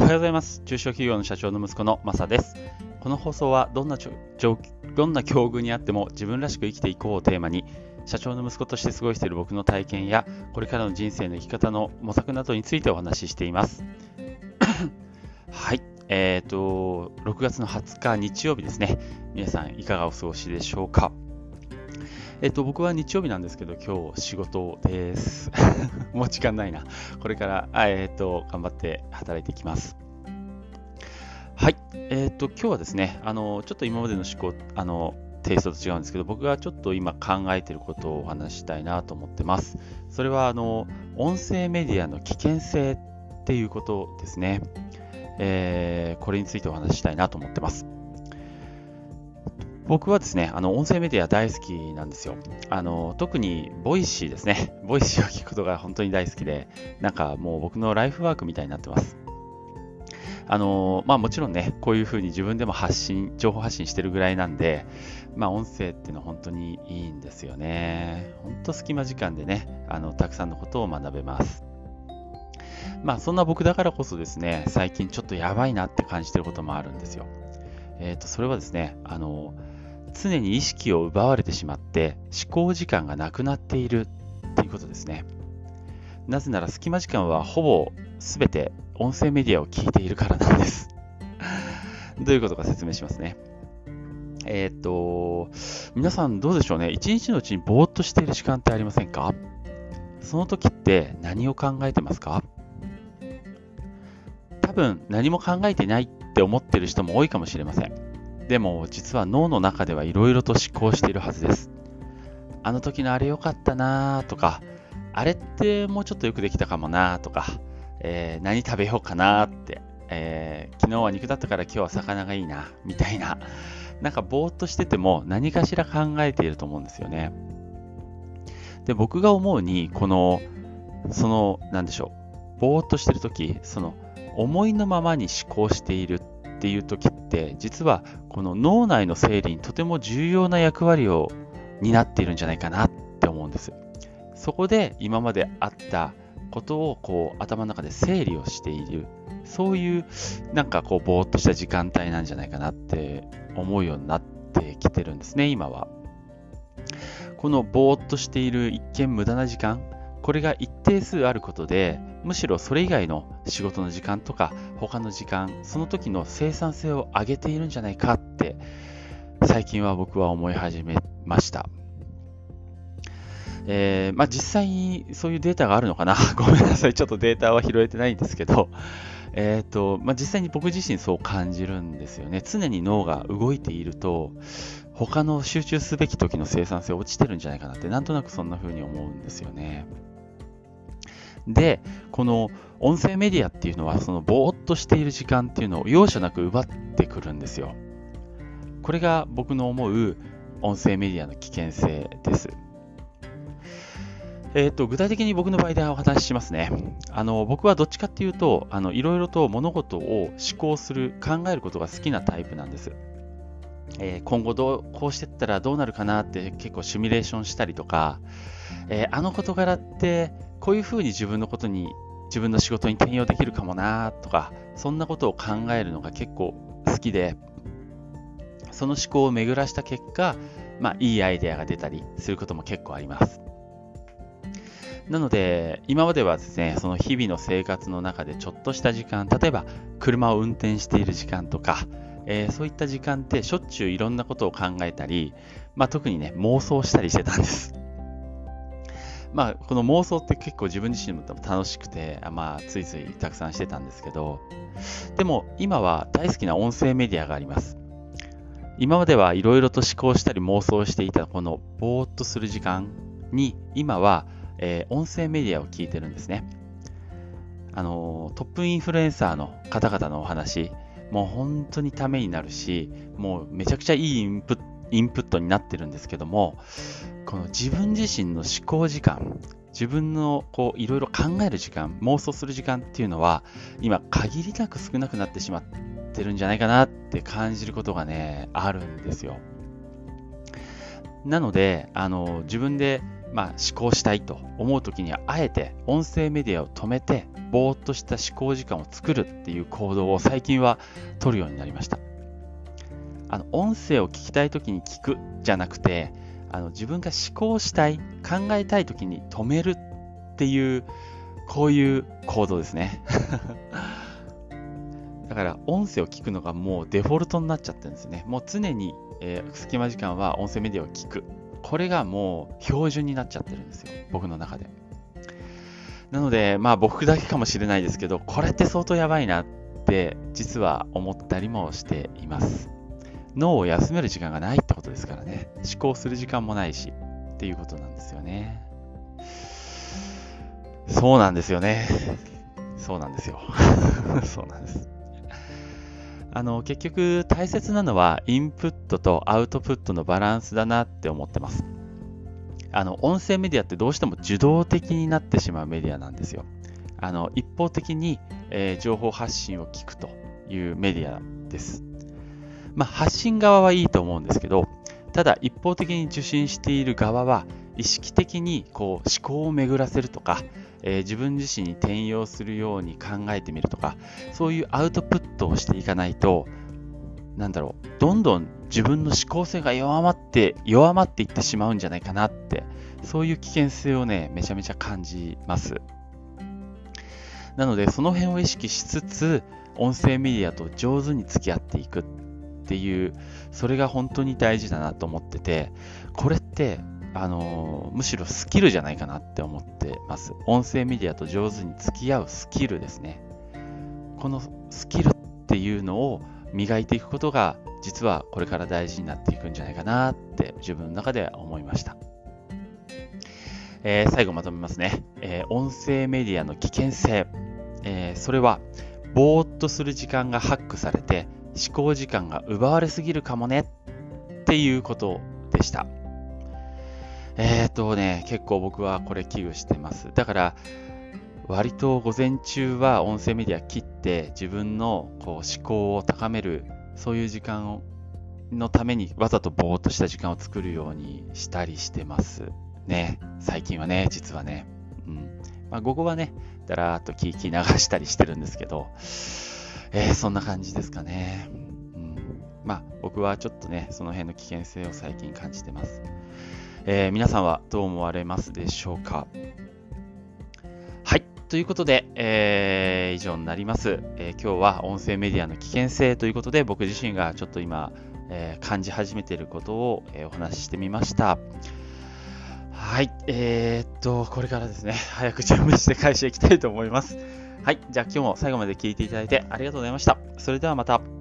おはようございます。中小企業の社長の息子のマサです。この放送はどんなどんな境遇にあっても自分らしく生きていこうをテーマに、社長の息子として過ごしている僕の体験や、これからの人生の生き方の模索などについてお話ししています。はい。えっ、と、6月の20日日曜日ですね。皆さんいかがお過ごしでしょうか。えっと、僕は日曜日なんですけど、今日仕事です。もう時間ないな。これから、えっと、頑張って働いていきます。はい。えっと、今日はですね、あの、ちょっと今までの思考、あの、テイストと違うんですけど、僕がちょっと今考えてることをお話ししたいなと思ってます。それは、あの、音声メディアの危険性っていうことですね。えーこれについてお話ししたいなと思ってます。僕はですね、あの、音声メディア大好きなんですよ。あの、特に、 Voicy ですね。Voicy を聞くことが本当に大好きで、なんかもう僕のライフワークみたいになってます。あの、まあもちろんね、こういうふうに自分でも発信、情報発信してるぐらいなんで、まあ音声っていうのは本当にいいんですよね。本当隙間時間でね、あの、たくさんのことを学べます。まあそんな僕だからこそですね、最近ちょっとやばいなって感じてることもあるんですよ。えっ、と、それはですね、あの、常に意識を奪われてしまって思考時間がなくなっているっていうことですね。なぜなら隙間時間はほぼ全て音声メディアを聞いているからなんです。どういうことか説明しますね。えっ、と、皆さんどうでしょうね。一日のうちにぼーっとしている時間ってありませんか？その時って何を考えてますか？多分何も考えてないって思ってる人も多いかもしれません。でも実は脳の中ではいろいろと思考しているはずです。あの時のあれ良かったなとか、あれってもうちょっとよくできたかもなとか、えー何食べようかなって、えー昨日は肉だったから今日は魚がいいな、みたいな、なんかぼーっとしてても何かしら考えていると思うんですよね。で、僕が思うに、この、その、なんでしょう、ぼーっとしてる時、その、思いのままに思考しているっていう時って、実はこの脳内の整理にとても重要な役割を担っているんじゃないかなって思うんです。そこで今まであったことをこう頭の中で整理をしている、そういうなんかこうぼーっとした時間帯なんじゃないかなって思うようになってきてるんですね、今は。このぼーっとしている一見無駄な時間、これが一定数あることで、むしろそれ以外の仕事の時間とか他の時間、その時の生産性を上げているんじゃないかって、最近は僕は思い始めました。えーまあ、実際にそういうデータがあるのかな？ごめんなさい。ちょっとデータは拾えてないんですけど、えっ、と、まあ、実際に僕自身そう感じるんですよね。常に脳が動いていると、他の集中すべき時の生産性落ちてるんじゃないかなって、なんとなくそんな風に思うんですよね。で、この音声メディアっていうのは、そのぼーっとしている時間っていうのを容赦なく奪ってくるんですよ。これが僕の思う音声メディアの危険性です。えっと具体的に僕の場合でお話ししますね。あの僕はどっちかっていうとあのいろいろと物事を思考する考えることが好きなタイプなんです。えー今後どうこうしてったらどうなるかなって結構シミュレーションしたりとか、えーあの事柄ってこういうふうに自分のことに自分の仕事に転用できるかもなとかそんなことを考えるのが結構好きでその思考を巡らした結果、まあ、いいアイデアが出たりすることも結構あります。なので、今まではですね、その日々の生活の中でちょっとした時間、例えば車を運転している時間とか、えーそういった時間ってしょっちゅういろんなことを考えたり、まあ、特にね、妄想したりしてたんです。まあ、この妄想って結構自分自身も楽しくて、まあ、ついついたくさんしてたんですけど、でも今は大好きな音声メディアがあります。今まではいろいろと思考したり妄想していたこのぼーっとする時間に、今は、えー音声メディアを聞いてるんですね。あのトップインフルエンサーの方々のお話、もう本当にためになるし、もうめちゃくちゃいいインプッインプットになってるんですけども、この自分自身の思考時間、自分のこういろいろ考える時間、妄想する時間っていうのは、今限りなく少なくなってしまってるんじゃないかなって感じることがね、あるんですよ。なので、あの自分でまあ、思考したいと思う時にはあえて音声メディアを止めてぼーっとした思考時間を作るっていう行動を最近は取るようになりましたあの音声を聞きたい時に聞くじゃなくてあの自分が思考したい考えたい時に止めるっていうこういう行動ですね。だから音声を聞くのがもうデフォルトになっちゃってるんですね。もう常に、えー、隙間時間は音声メディアを聞く。これがもう標準になっちゃってるんですよ。僕の中で。なのでまあ僕だけかもしれないですけどこれって相当やばいなって実は思ったりもしています。脳を休める時間がないってことですからね。思考する時間もないし。っていうことなんですよね。そうなんですよね。そうなんですよ。そうなんです。あの結局大切なのはインプットとアウトプットのバランスだなって思ってます。あの音声メディアってどうしても受動的になってしまうメディアなんですよ。あの一方的に、えー、情報発信を聞くというメディアです。まあ、発信側はいいと思うんですけどただ一方的に受信している側は意識的にこう思考を巡らせるとか、えー、自分自身に転用するように考えてみるとか、そういうアウトプットをしていかないと、なんだろう、どんどん自分の思考性が弱まって、弱まっていってしまうんじゃないかなって、そういう危険性をね、めちゃめちゃ感じます。なので、その辺を意識しつつ、音声メディアと上手に付き合っていくっていう、それが本当に大事だなと思ってて、これってあのむしろスキルじゃないかなって思ってます。音声メディアと上手に付き合うスキルですね。このスキルっていうのを磨いていくことが実はこれから大事になっていくんじゃないかなって自分の中では思いました。えー、最後まとめますね、えー、音声メディアの危険性、えー、それはぼーっとする時間がハックされて思考時間が奪われすぎるかもねっていうことでした。えっ、とね、結構僕はこれ危惧してます。だから、割と午前中は音声メディア切って自分のこう思考を高める、そういう時間のためにわざとぼーっとした時間を作るようにしたりしてますね。最近はね、実はね。うん。まあ、午後はね、だらーっと聞き流したりしてるんですけど、えー、そんな感じですかね。うん。まあ、僕はちょっとね、その辺の危険性を最近感じてます。えー、皆さんはどう思われますでしょうか？はい。ということで、えー、以上になります、え、今日は音声メディアの危険性ということで、僕自身がちょっと今、え感じ始めていることを、えお話ししてみました。はい。えー、っと、これからですね、早く準備して会社行きたいと思います。はい。じゃあ今日も最後まで聞いていただいてありがとうございました。それではまた。